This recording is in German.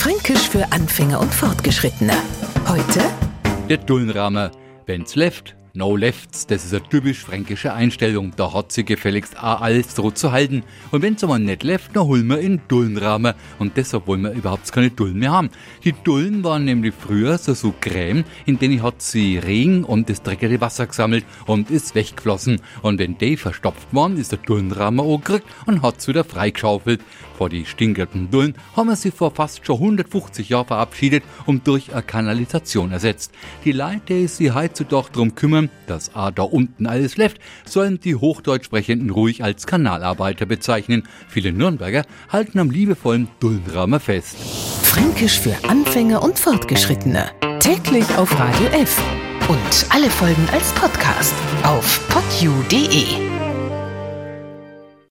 Fränkisch für Anfänger und Fortgeschrittene. Heute Der Dullenrahmen. Wenn's left, no lefts. Das ist eine typisch fränkische Einstellung. Da hat sie gefälligst auch alles so zu halten. Und wenn's aber nicht left, dann holen wir in Dullenrahmen. Und deshalb wollen wir überhaupt keine Dullen mehr haben. Die Dullen waren nämlich früher so, so Creme, in denen hat sie Regen und das dreckige Wasser gesammelt und ist weggeflossen. Und wenn die verstopft waren, ist der Dullenrahmen angekriegt und hat's wieder freigeschaufelt. Vor die stinkenden Dullen haben wir sie vor fast schon 150 Jahren verabschiedet und durch eine Kanalisation ersetzt. Die Leute, die sich heutzutage darum kümmern, dass A da unten alles läuft, sollen die Hochdeutsch sprechenden ruhig als Kanalarbeiter bezeichnen. Viele Nürnberger halten am liebevollen Dullenrahmen fest. Fränkisch für Anfänger und Fortgeschrittene. Täglich auf Radio F. Und alle Folgen als Podcast auf podu.de.